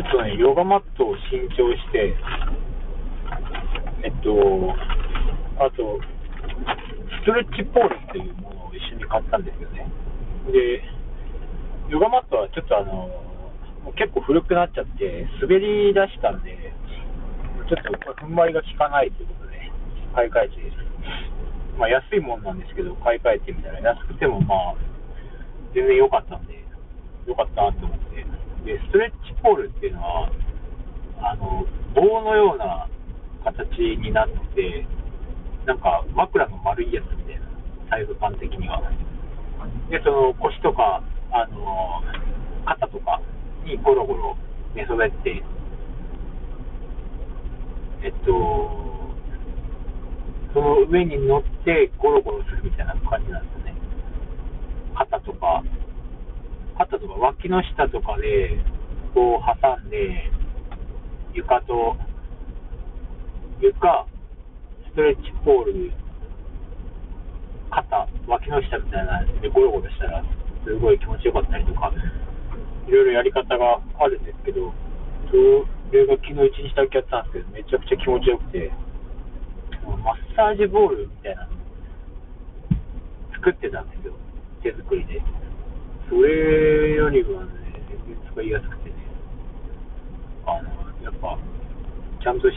ちょっとね、ヨガマットを新調して、えっと、あと、ストレッチポールっていうものを一緒に買ったんですよね。で、ヨガマットはちょっとあの、結構古くなっちゃって、滑り出したんで、ちょっと踏ん張りが効かないということで、買い替えて、まあ安いもんなんですけど、買い替えてみたら、安くてもまあ、全然良かったんで、良かったなと思って。で、ストレッチポールっていうのは、あの、棒のような形になって、なんか枕の丸いやつみたいな、サイズ感的には。で、その腰とか、あの、肩とかにゴロゴロ寝そべって、えっと、その上に乗ってゴロゴロするみたいな感じなんですよね。肩とか、肩とか脇の下とかで、こう挟んで、床と、床、ストレッチポール、肩、脇の下みたいなでゴロゴロしたら、すごい気持ちよかったりとか、いろいろやり方があるんですけど、それが昨日一日だけやったんですけど、めちゃくちゃ気持ちよくて、マッサージボールみたいなの作ってたんですよ、手作りで。それよりはね、使いやすくてね、あの、やっぱ、ちゃんとし、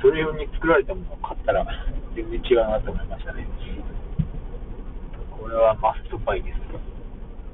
それ用に作られたものを買ったら、全然違うなと思いましたね。これはマストバイです。